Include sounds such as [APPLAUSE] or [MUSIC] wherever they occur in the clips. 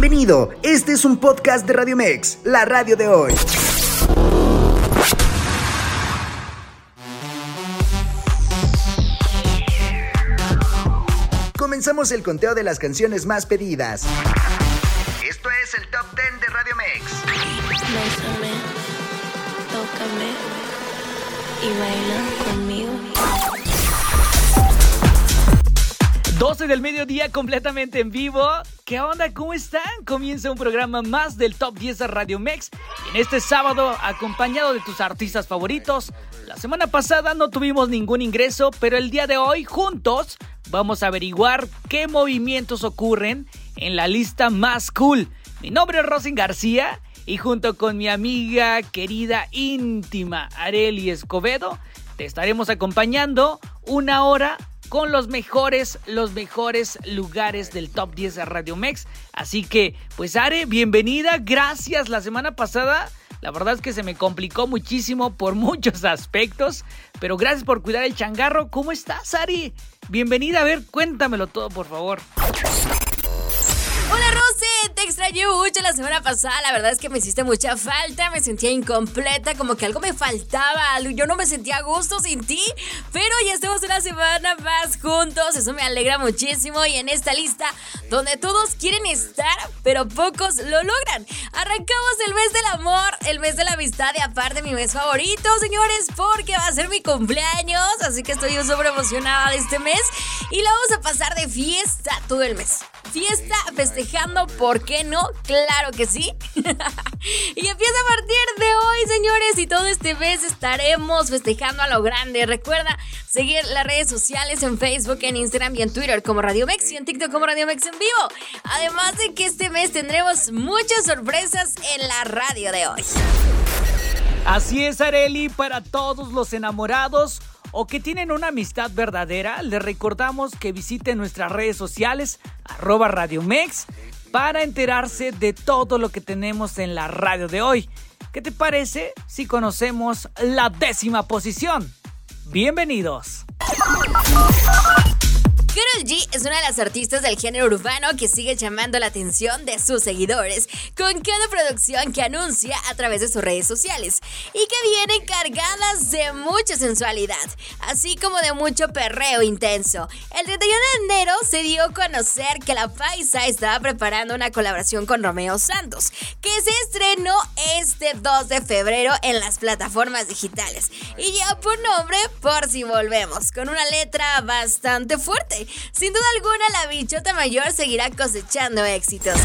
Bienvenido, este es un podcast de Radio Mex, la radio de hoy. Comenzamos el conteo de las canciones más pedidas. Esto es el Top 10 de Radio Mex. Bésame, tócame y baila conmigo. 12 del mediodía completamente en vivo. ¿Qué onda? ¿Cómo están? Comienza un programa más del Top 10 de Radio Mex. En este sábado, acompañado de tus artistas favoritos. La semana pasada no tuvimos ningún ingreso, pero el día de hoy, juntos, vamos a averiguar qué movimientos ocurren en la lista más cool. Mi nombre es Rosin García y junto con mi amiga querida íntima Areli Escobedo, te estaremos acompañando una hora con los mejores, los mejores lugares del top 10 de Radio Mex. Así que, pues Are, bienvenida, gracias. La semana pasada, la verdad es que se me complicó muchísimo por [LAUGHS] muchos aspectos, pero gracias por cuidar el changarro. ¿Cómo estás, Ari? Bienvenida, a ver, cuéntamelo todo, por favor. Te extrañé mucho la semana pasada, la verdad es que me hiciste mucha falta, me sentía incompleta, como que algo me faltaba, yo no me sentía a gusto sin ti, pero ya estamos una semana más juntos, eso me alegra muchísimo y en esta lista donde todos quieren estar, pero pocos lo logran. Arrancamos el mes del amor, el mes de la amistad y aparte mi mes favorito, señores, porque va a ser mi cumpleaños, así que estoy súper emocionada de este mes y la vamos a pasar de fiesta todo el mes. Fiesta festejando, ¿por qué no? Claro que sí. [LAUGHS] y empieza a partir de hoy, señores, y todo este mes estaremos festejando a lo grande. Recuerda seguir las redes sociales en Facebook, en Instagram y en Twitter como Radio Mex y en TikTok como Radio Mex en vivo. Además de que este mes tendremos muchas sorpresas en la radio de hoy. Así es, Areli, para todos los enamorados o que tienen una amistad verdadera, les recordamos que visiten nuestras redes sociales, arroba Radio Mex, para enterarse de todo lo que tenemos en la radio de hoy. ¿Qué te parece si conocemos la décima posición? Bienvenidos. Karol G es una de las artistas del género urbano que sigue llamando la atención de sus seguidores con cada producción que anuncia a través de sus redes sociales y que vienen cargadas de mucha sensualidad, así como de mucho perreo intenso. El 31 de enero se dio a conocer que la Paisa estaba preparando una colaboración con Romeo Santos, que se estrenó este 2 de febrero en las plataformas digitales y ya por nombre Por si volvemos, con una letra bastante fuerte. Sin duda alguna, la bichota mayor seguirá cosechando éxitos.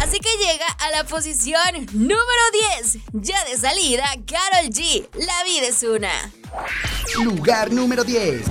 Así que llega a la posición número 10. Ya de salida, Carol G. La vida es una. Lugar número 10.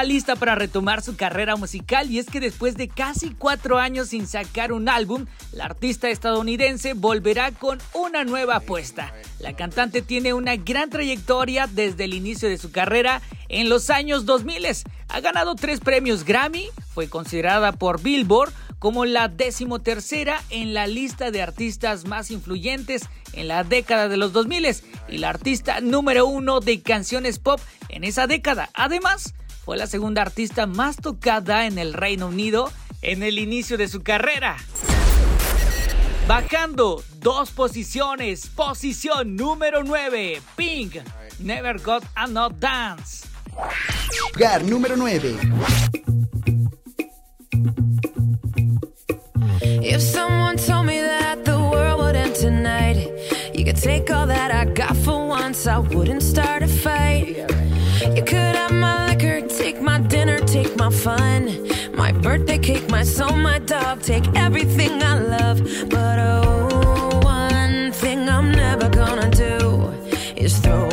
Está lista para retomar su carrera musical y es que después de casi cuatro años sin sacar un álbum, la artista estadounidense volverá con una nueva apuesta. La cantante tiene una gran trayectoria desde el inicio de su carrera en los años 2000. Ha ganado tres premios Grammy, fue considerada por Billboard como la decimotercera en la lista de artistas más influyentes en la década de los 2000 y la artista número uno de canciones pop en esa década. Además, fue la segunda artista más tocada en el Reino Unido en el inicio de su carrera. Bajando dos posiciones, posición número 9, Pink, Never Got Enough Dance. Lugar número 9. If someone told me that the world would end tonight, you could take all that I got for once, I wouldn't start a fight. You could have my my dinner, take my fun, my birthday cake, my soul, my dog, take everything I love. But oh, one thing I'm never gonna do is throw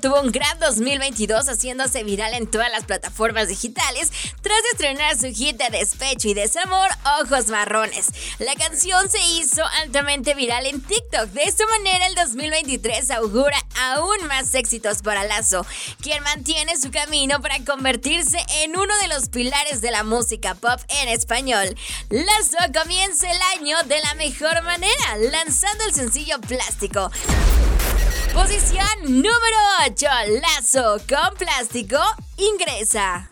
tuvo un gran 2022 haciéndose viral en todas las plataformas digitales tras estrenar su hit de despecho y desamor Ojos Marrones. La canción se hizo altamente viral en TikTok. De esta manera el 2023 augura aún más éxitos para Lazo, quien mantiene su camino para convertirse en uno de los pilares de la música pop en español. Lazo comienza el año de la mejor manera, lanzando el sencillo Plástico. Posición número 8. Lazo con plástico ingresa.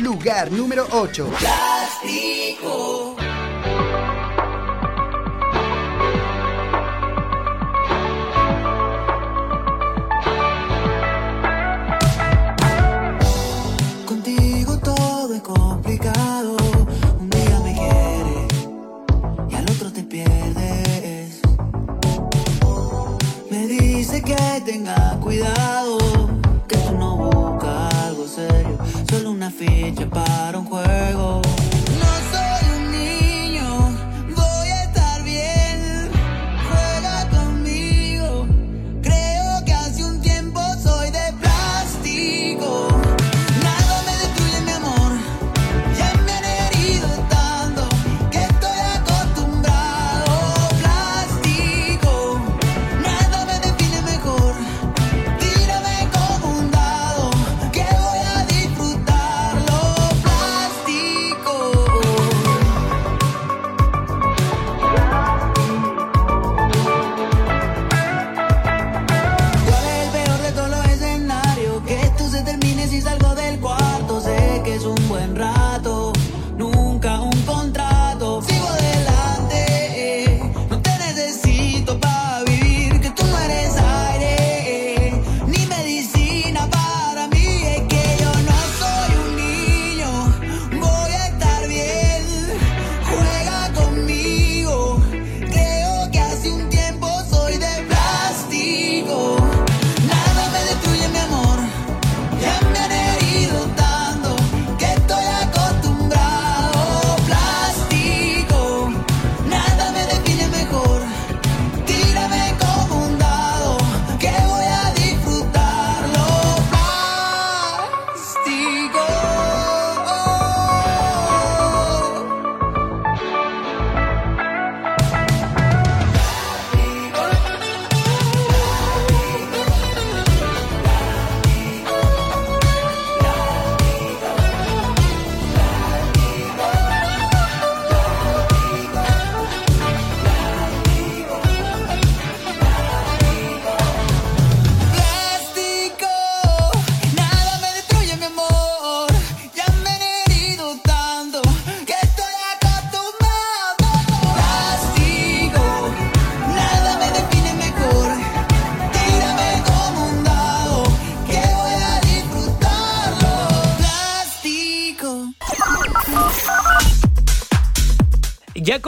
Lugar número 8. Plástico. Cuidado, que tú no buscas algo serio, solo una ficha para un juego.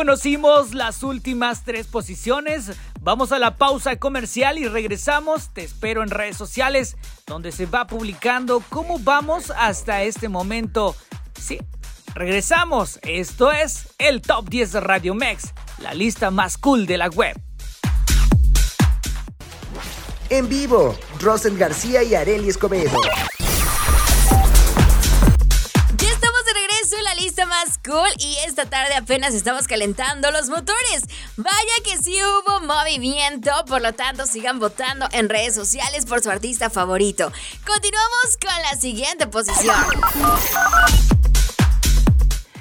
Conocimos las últimas tres posiciones. Vamos a la pausa comercial y regresamos. Te espero en redes sociales donde se va publicando cómo vamos hasta este momento. Sí, regresamos. Esto es el Top 10 de Radio Mex, la lista más cool de la web. En vivo, Rosen García y Areli Escobedo. Y esta tarde apenas estamos calentando los motores. Vaya que sí hubo movimiento, por lo tanto sigan votando en redes sociales por su artista favorito. Continuamos con la siguiente posición.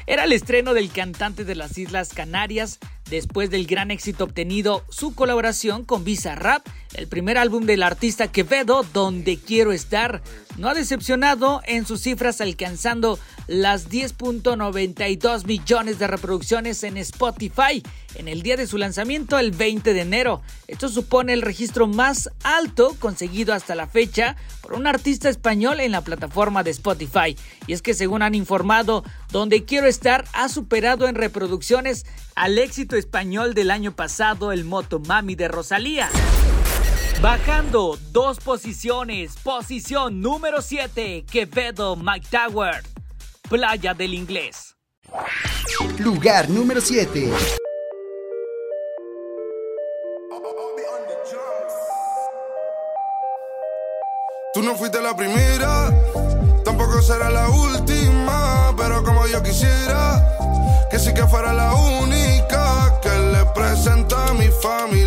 Era el estreno del cantante de las Islas Canarias después del gran éxito obtenido su colaboración con Visa Rap, el primer álbum del artista Quevedo, Donde Quiero Estar, no ha decepcionado en sus cifras alcanzando las 10.92 millones de reproducciones en Spotify en el día de su lanzamiento el 20 de enero. Esto supone el registro más alto conseguido hasta la fecha por un artista español en la plataforma de Spotify. Y es que según han informado, Donde Quiero Estar ha superado en reproducciones al éxito español del año pasado, el Moto Mami de Rosalía. Bajando dos posiciones, posición número 7, Quevedo Mike Tower, Playa del Inglés. Lugar número 7. Tú no fuiste la primera, tampoco será la última, pero como yo quisiera, que sí que fuera la única que le presenta a mi familia.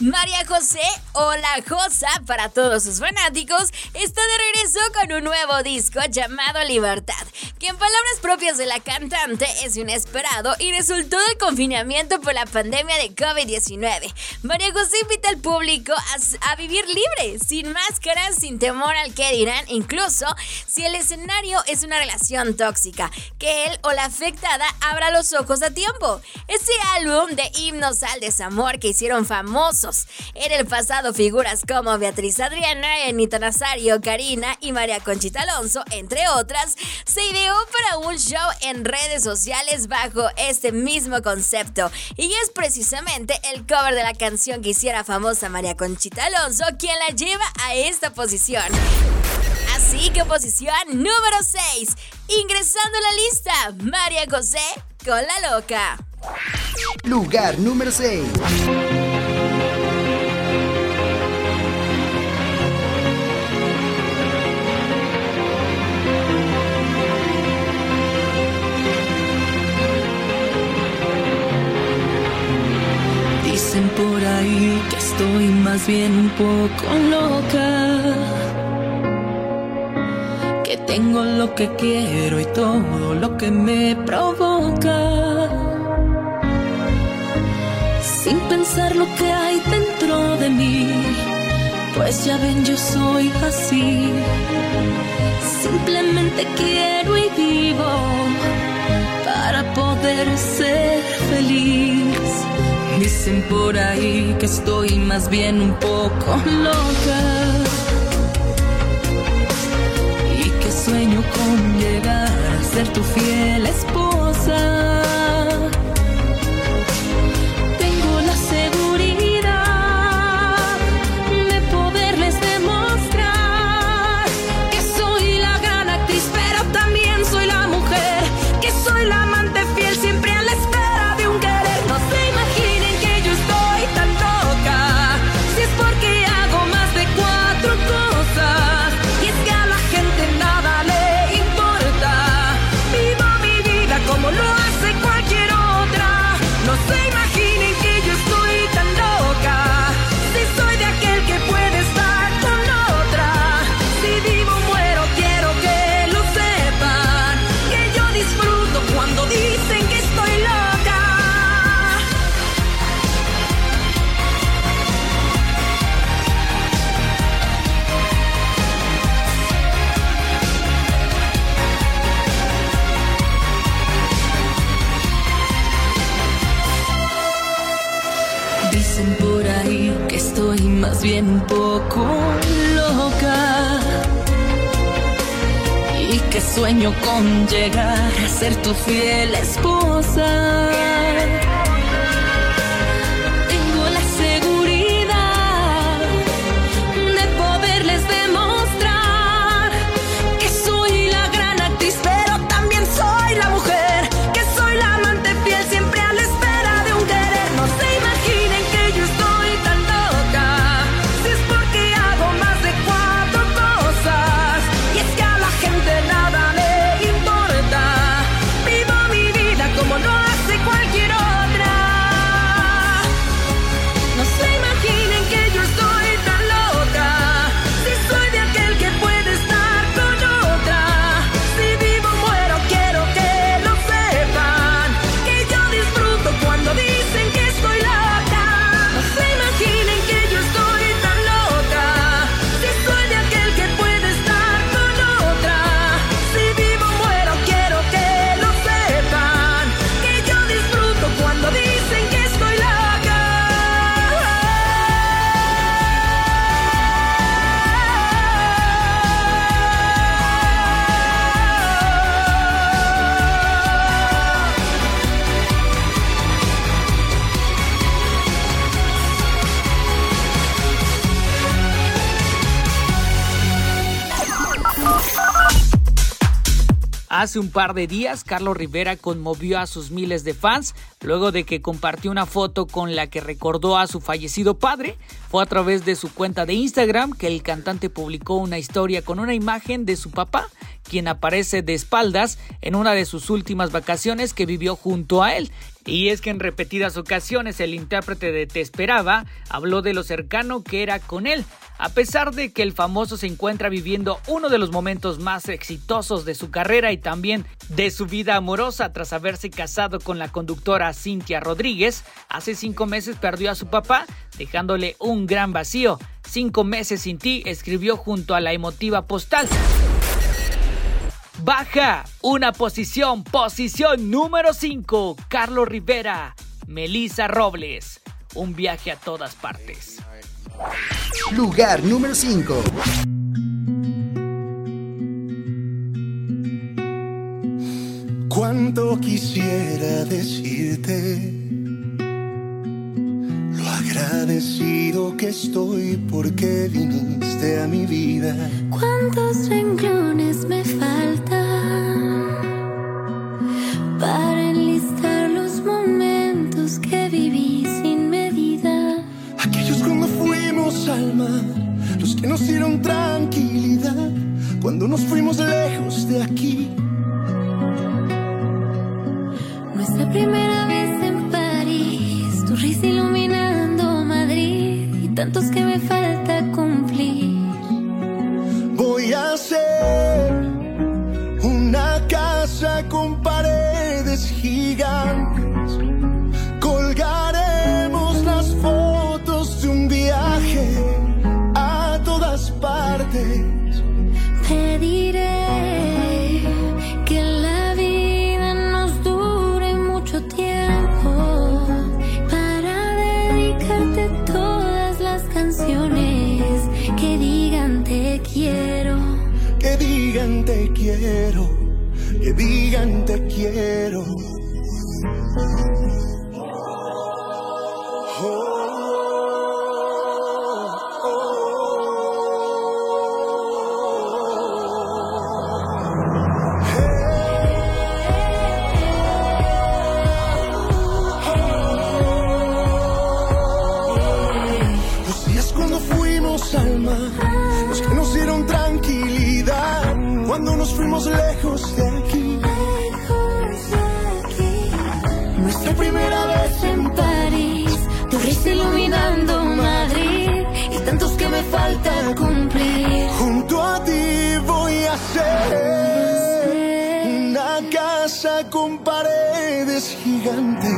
María José hola Josa para todos sus fanáticos está de regreso con un nuevo disco llamado Libertad en palabras propias de la cantante, es inesperado y resultó del confinamiento por la pandemia de COVID-19. María José invita al público a, a, vivir libre, sin máscaras, sin temor al que dirán, incluso si el escenario es una relación tóxica, que él o la afectada abra los ojos a tiempo. Ese álbum de himnos al desamor que hicieron famosos en el pasado figuras como Beatriz Adriana, Anita Nazario, Karina y María Conchita Alonso, entre otras, se ideó para un show en redes sociales bajo este mismo concepto. Y es precisamente el cover de la canción que hiciera famosa María Conchita Alonso quien la lleva a esta posición. Así que posición número 6. Ingresando a la lista, María José con la loca. Lugar número 6. Por ahí que estoy más bien un poco loca. Que tengo lo que quiero y todo lo que me provoca. Sin pensar lo que hay dentro de mí. Pues ya ven, yo soy así. Simplemente quiero y vivo para poder ser feliz Dicen por ahí que estoy más bien un poco loca. Y que sueño con llegar a ser tu fiel esposa. Sueño con llegar a ser tu fiel esposa. Hace un par de días, Carlos Rivera conmovió a sus miles de fans luego de que compartió una foto con la que recordó a su fallecido padre. Fue a través de su cuenta de Instagram que el cantante publicó una historia con una imagen de su papá, quien aparece de espaldas en una de sus últimas vacaciones que vivió junto a él. Y es que en repetidas ocasiones el intérprete de Te Esperaba habló de lo cercano que era con él, a pesar de que el famoso se encuentra viviendo uno de los momentos más exitosos de su carrera y también de su vida amorosa tras haberse casado con la conductora Cintia Rodríguez, hace cinco meses perdió a su papá, dejándole un gran vacío. Cinco meses sin ti escribió junto a la emotiva postal. Baja una posición, posición número 5, Carlos Rivera, Melissa Robles, un viaje a todas partes. Lugar número 5. Cuánto quisiera decirte agradecido que estoy porque viniste a mi vida. ¿Cuántos renglones me faltan para enlistar los momentos que viví sin medida? Aquellos cuando fuimos al mar, los que nos dieron tranquilidad, cuando nos fuimos lejos de aquí. Nuestra primera vez en París, tu risa tan tantos que me falta cumplir. Voy a hacer una casa con digan te quiero, que digan te quiero. gigante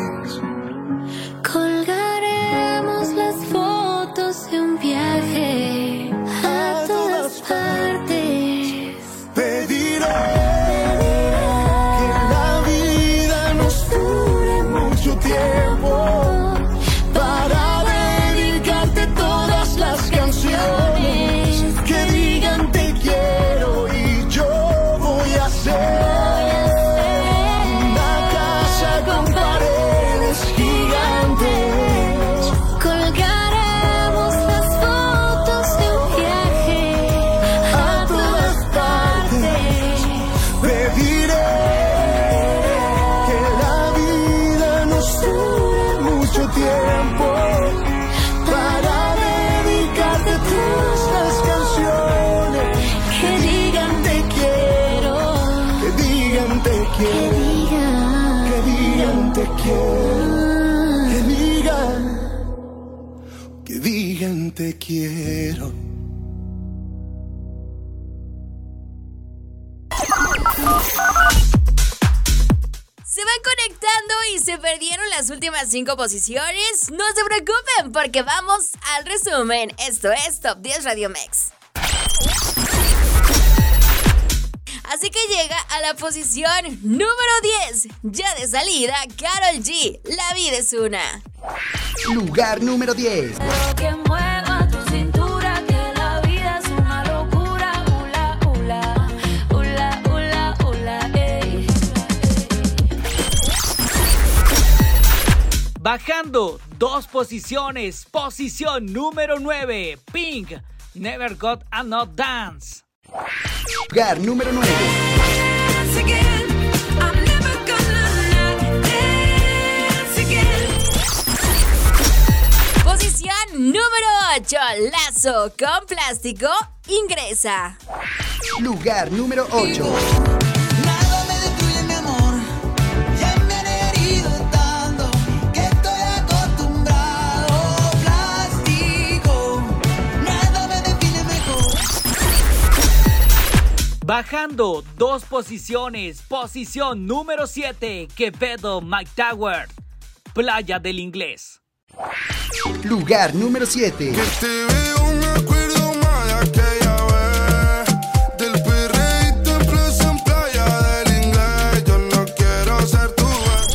quiero. Se van conectando y se perdieron las últimas cinco posiciones. No se preocupen porque vamos al resumen. Esto es Top 10 Radio Mex. Así que llega a la posición número 10. Ya de salida, Carol G. La vida es una. Lugar número 10. Bajando dos posiciones. Posición número 9. Pink. Never Got a Not Dance. Lugar número 9. Dance again. I'm never gonna not dance again. Posición número 8. Lazo con plástico. Ingresa. Lugar número 8. Bajando dos posiciones. Posición número 7. Quevedo Mike Tower. Playa del Inglés. Lugar número 7. Que te veo, me acuerdo más de aquella vez. Del perreíto en plaza en playa del inglés. Yo no quiero ser tu vez.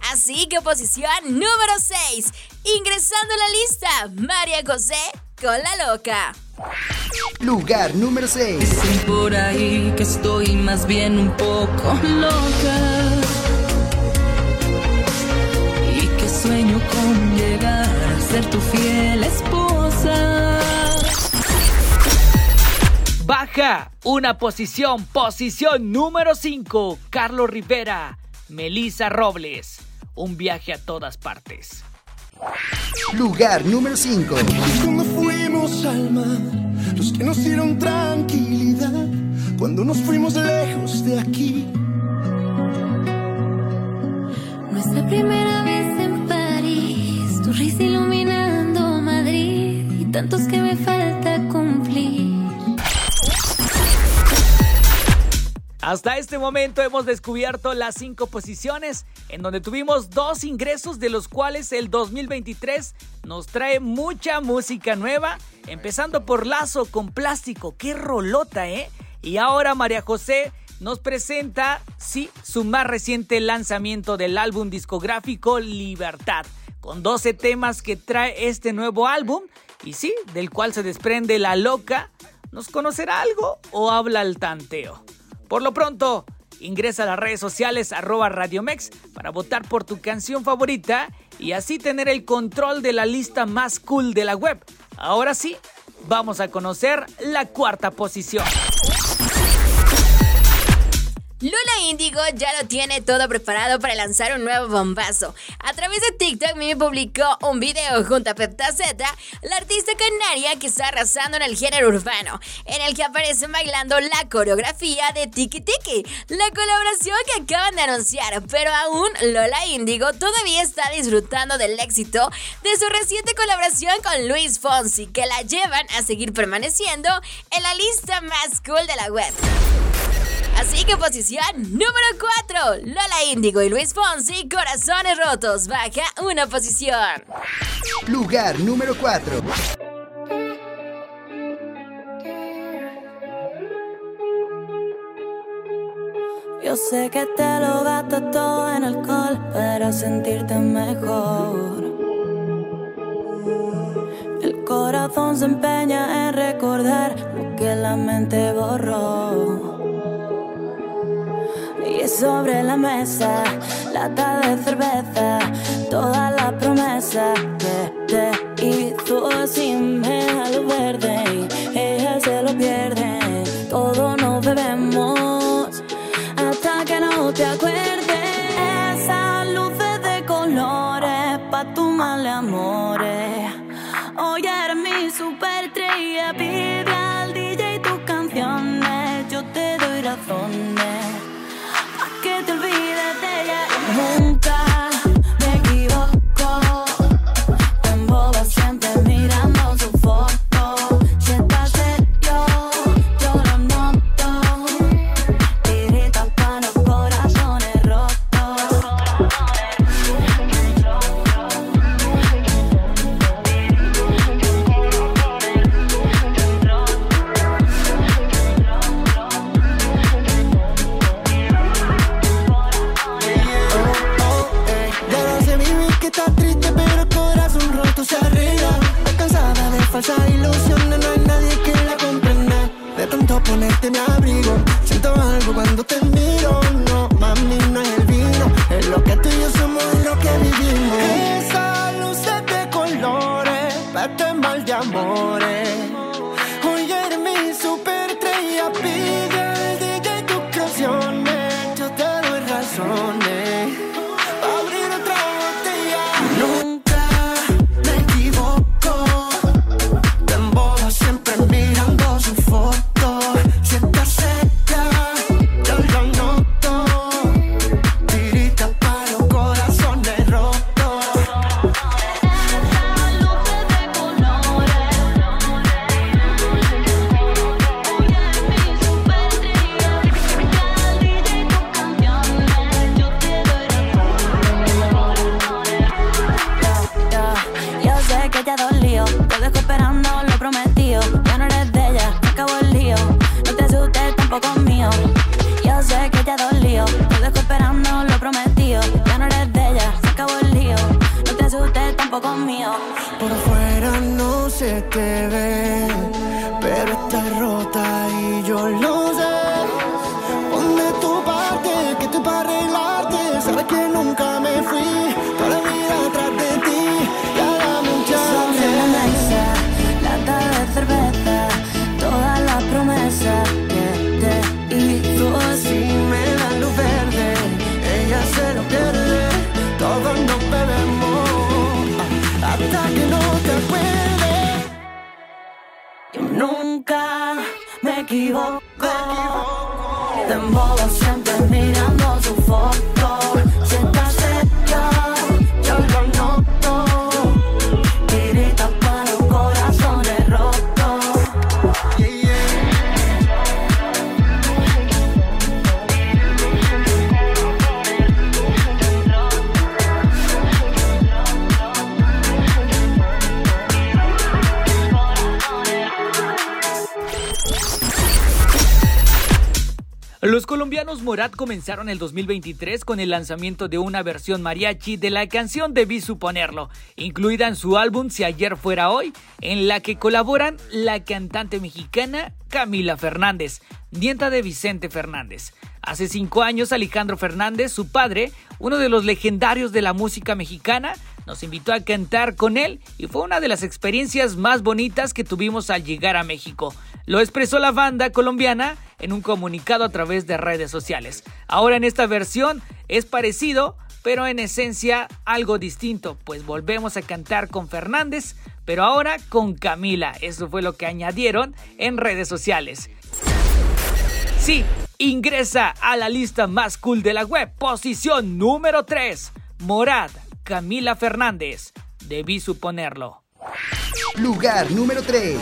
Así que posición número 6. Ingresando a la lista, María José con la loca. Lugar número 6. Dicen por ahí que estoy más bien un poco loca. Y que sueño con llegar a ser tu fiel esposa. Baja una posición. Posición número 5. Carlos Rivera. Melissa Robles. Un viaje a todas partes. Lugar número 5. Cuando fuimos al mar, los que nos dieron tranquilidad, cuando nos fuimos lejos de aquí. Nuestra primera vez en París, tu risa ilumina tantos que me falta cumplir. Hasta este momento hemos descubierto las cinco posiciones en donde tuvimos dos ingresos de los cuales el 2023 nos trae mucha música nueva, empezando por Lazo con Plástico, qué rolota, ¿eh? Y ahora María José nos presenta, sí, su más reciente lanzamiento del álbum discográfico Libertad, con 12 temas que trae este nuevo álbum y sí, del cual se desprende La Loca, ¿nos conocerá algo o habla al tanteo? Por lo pronto, ingresa a las redes sociales arroba Radiomex para votar por tu canción favorita y así tener el control de la lista más cool de la web. Ahora sí, vamos a conocer la cuarta posición. Lula Índigo ya lo tiene todo preparado para lanzar un nuevo bombazo. A través de TikTok, Mimi publicó un video junto a Pepta Z, la artista canaria que está arrasando en el género urbano, en el que aparecen bailando la coreografía de Tiki Tiki, la colaboración que acaban de anunciar. Pero aún Lola Índigo todavía está disfrutando del éxito de su reciente colaboración con Luis Fonsi, que la llevan a seguir permaneciendo en la lista más cool de la web. Así que posición número 4, Lola Índigo y Luis Fonsi, Corazones Rotos, baja una posición. Lugar número 4. Yo sé que te lo gastas todo en alcohol para sentirte mejor. El corazón se empeña en recordar lo que la mente borró. Sobre la mesa, lata de cerveza, toda la promesa que te hizo da lo verde y ella se lo pierde. Todo nos bebemos hasta que no te acuerdes. Morat comenzaron el 2023 con el lanzamiento de una versión mariachi de la canción Debí suponerlo, incluida en su álbum Si ayer fuera hoy, en la que colaboran la cantante mexicana Camila Fernández, nieta de Vicente Fernández. Hace cinco años Alejandro Fernández, su padre, uno de los legendarios de la música mexicana, nos invitó a cantar con él y fue una de las experiencias más bonitas que tuvimos al llegar a México. Lo expresó la banda colombiana en un comunicado a través de redes sociales. Ahora en esta versión es parecido, pero en esencia algo distinto, pues volvemos a cantar con Fernández, pero ahora con Camila. Eso fue lo que añadieron en redes sociales. Sí, ingresa a la lista más cool de la web. Posición número 3. Morad, Camila Fernández. Debí suponerlo. Lugar número 3.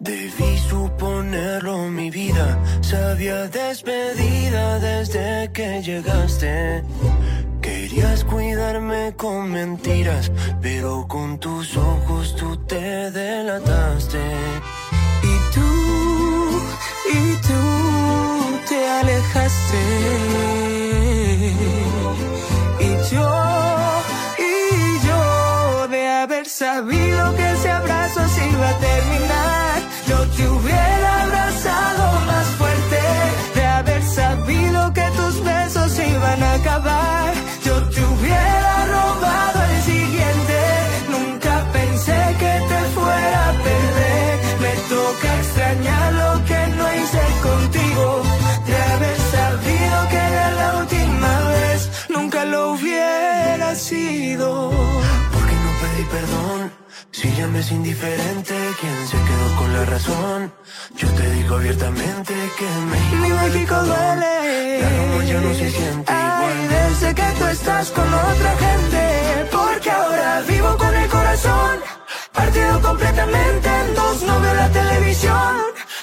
Debí suponerlo, mi vida se había despedida desde que llegaste. Querías cuidarme con mentiras, pero con tus ojos tú te delataste. Y tú, y tú te alejaste. Y yo, y yo de haber sabido que hubiera abrazado más fuerte. De haber sabido que tus besos iban a acabar, yo te hubiera robado el siguiente. Nunca pensé que te fuera a perder. Me toca extrañar lo que no hice contigo. De haber sabido que era la última vez, nunca lo hubiera sido. Ya me es indiferente, ¿quién se quedó con la razón? Yo te digo abiertamente que México, Mi México duele. La Roma ya no se siente igual. desde que tú estás con otra gente. Porque ahora vivo con el corazón partido completamente en dos. No veo la televisión.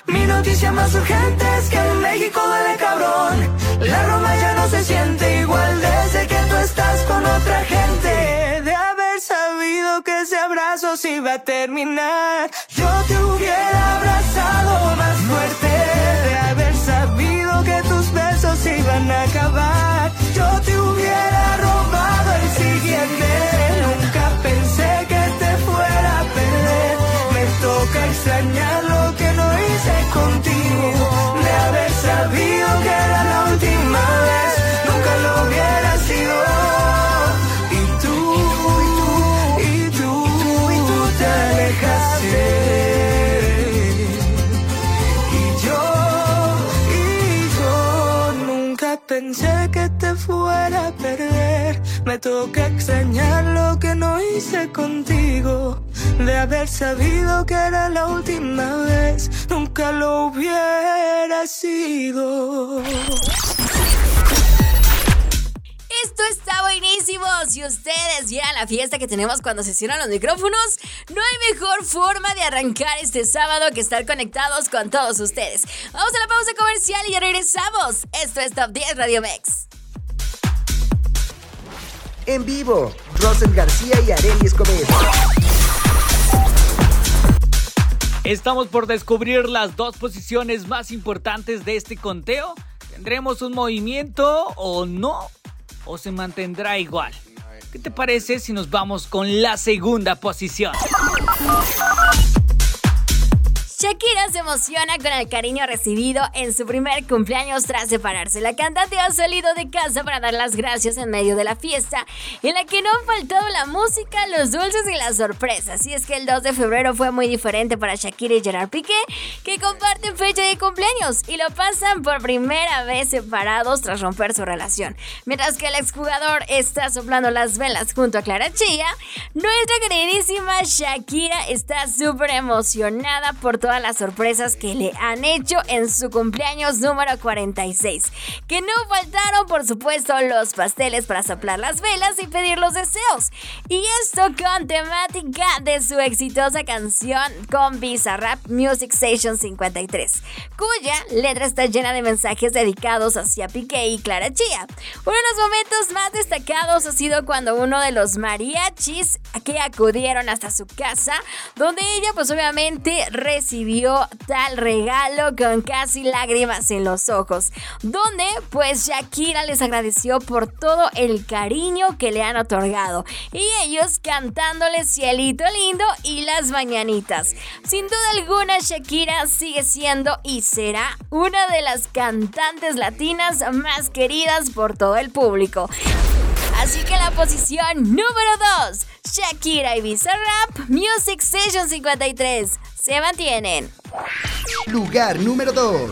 Mi noticia más urgente es que en México duele cabrón. La Roma ya no se siente igual desde que tú estás con otra gente. De haber sabido que ese abrazo se iba a terminar, yo te hubiera abrazado más fuerte. De haber sabido que tus besos iban a acabar, toca extrañar lo que no hice contigo. De haber sabido que era la última vez, nunca lo hubiera sido. Esto está buenísimo. Si ustedes vieran la fiesta que tenemos cuando se cierran los micrófonos, no hay mejor forma de arrancar este sábado que estar conectados con todos ustedes. Vamos a la pausa comercial y ya regresamos. Esto es Top 10 Radio Mex. En vivo, Rosel García y Arely Escobedo. Estamos por descubrir las dos posiciones más importantes de este conteo. ¿Tendremos un movimiento o no? ¿O se mantendrá igual? ¿Qué te parece si nos vamos con la segunda posición? Shakira se emociona con el cariño recibido en su primer cumpleaños tras separarse. La cantante ha salido de casa para dar las gracias en medio de la fiesta, en la que no han faltado la música, los dulces y las sorpresas. Y es que el 2 de febrero fue muy diferente para Shakira y Gerard Piqué, que comparten fecha de cumpleaños y lo pasan por primera vez separados tras romper su relación. Mientras que el exjugador está soplando las velas junto a Clara Chía, nuestra queridísima Shakira está súper emocionada por todo las sorpresas que le han hecho en su cumpleaños número 46. Que no faltaron, por supuesto, los pasteles para soplar las velas y pedir los deseos. Y esto con temática de su exitosa canción con Bizarrap Music Station 53, cuya letra está llena de mensajes dedicados hacia Piqué y Clara Chía. Uno de los momentos más destacados ha sido cuando uno de los mariachis que acudieron hasta su casa, donde ella pues obviamente recibió tal regalo con casi lágrimas en los ojos, donde pues Shakira les agradeció por todo el cariño que le han otorgado y ellos cantándoles cielito lindo y las mañanitas. Sin duda alguna Shakira sigue siendo y será una de las cantantes latinas más queridas por todo el público. Así que la posición número 2, Shakira y Bizarrap Music Station 53 se mantienen. Lugar número 2.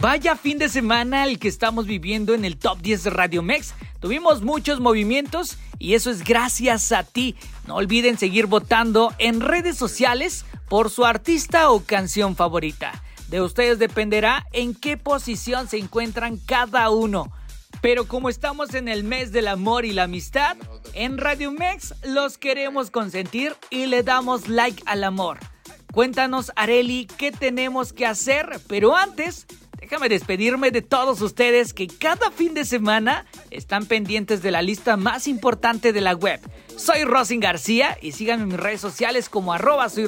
Vaya fin de semana el que estamos viviendo en el Top 10 de Radio Mex. Tuvimos muchos movimientos y eso es gracias a ti. No olviden seguir votando en redes sociales por su artista o canción favorita. De ustedes dependerá en qué posición se encuentran cada uno. Pero como estamos en el mes del amor y la amistad, en Radio Mex los queremos consentir y le damos like al amor. Cuéntanos, Areli, qué tenemos que hacer, pero antes, déjame despedirme de todos ustedes que cada fin de semana están pendientes de la lista más importante de la web. Soy Rosin García y síganme en mis redes sociales como arroba soy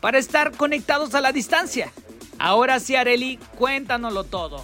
para estar conectados a la distancia. Ahora sí, Areli, cuéntanoslo todo.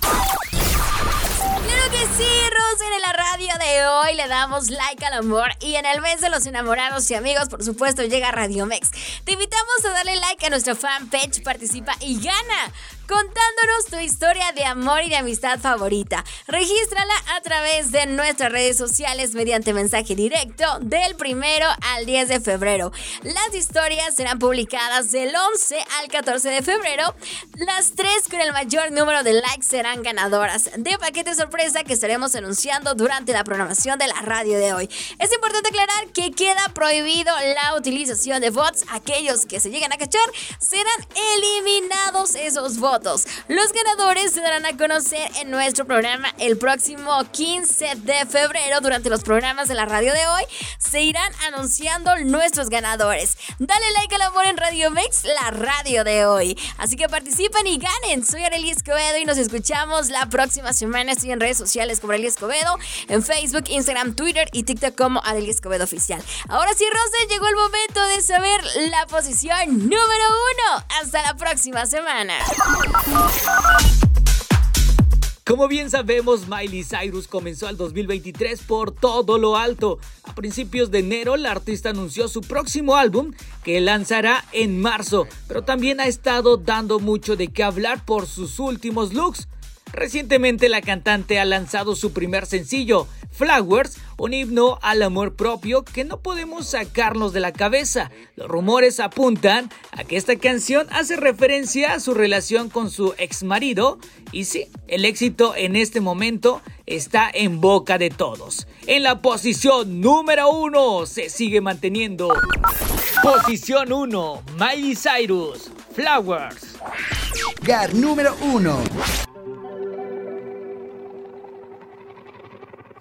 Claro que sí, Rosen, en la radio de hoy le damos like al amor y en el mes de los enamorados y amigos, por supuesto, llega Radio Mex. Te invitamos a darle like a nuestra fanpage, participa y gana contándonos tu historia de amor y de amistad favorita. Regístrala a través de nuestras redes sociales mediante mensaje directo del primero al 10 de febrero. Las historias serán publicadas del 11 al 14 de febrero. Las tres con el mayor número de likes serán ganadoras de paquete sorpresa que estaremos anunciando durante la programación de la radio de hoy. Es importante aclarar que queda prohibido la utilización de bots. Aquellos que se llegan a cachar serán eliminados esos bots. Los ganadores se darán a conocer en nuestro programa el próximo 15 de febrero. Durante los programas de la radio de hoy se irán anunciando nuestros ganadores. Dale like al amor en Radio Mex, la radio de hoy. Así que participen y ganen. Soy Arely Escobedo y nos escuchamos la próxima semana. Estoy en redes sociales como Arely Escobedo, en Facebook, Instagram, Twitter y TikTok como Arely Escobedo Oficial. Ahora sí, Rose, llegó el momento de saber la posición número uno. Hasta la próxima semana. Como bien sabemos, Miley Cyrus comenzó el 2023 por todo lo alto. A principios de enero, la artista anunció su próximo álbum que lanzará en marzo, pero también ha estado dando mucho de qué hablar por sus últimos looks. Recientemente la cantante ha lanzado su primer sencillo, Flowers, un himno al amor propio que no podemos sacarnos de la cabeza. Los rumores apuntan a que esta canción hace referencia a su relación con su ex marido y sí, el éxito en este momento está en boca de todos. En la posición número uno se sigue manteniendo. Posición 1, Miley Cyrus, Flowers. Gar número 1.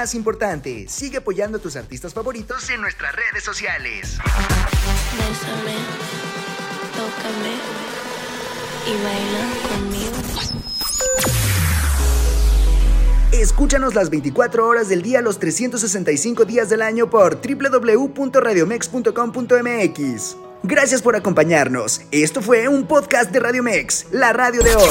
más importante, sigue apoyando a tus artistas favoritos en nuestras redes sociales. Bésame, tócame y baila conmigo. Escúchanos las 24 horas del día, los 365 días del año por www.radiomex.com.mx. Gracias por acompañarnos. Esto fue un podcast de Radio Mex, la radio de hoy.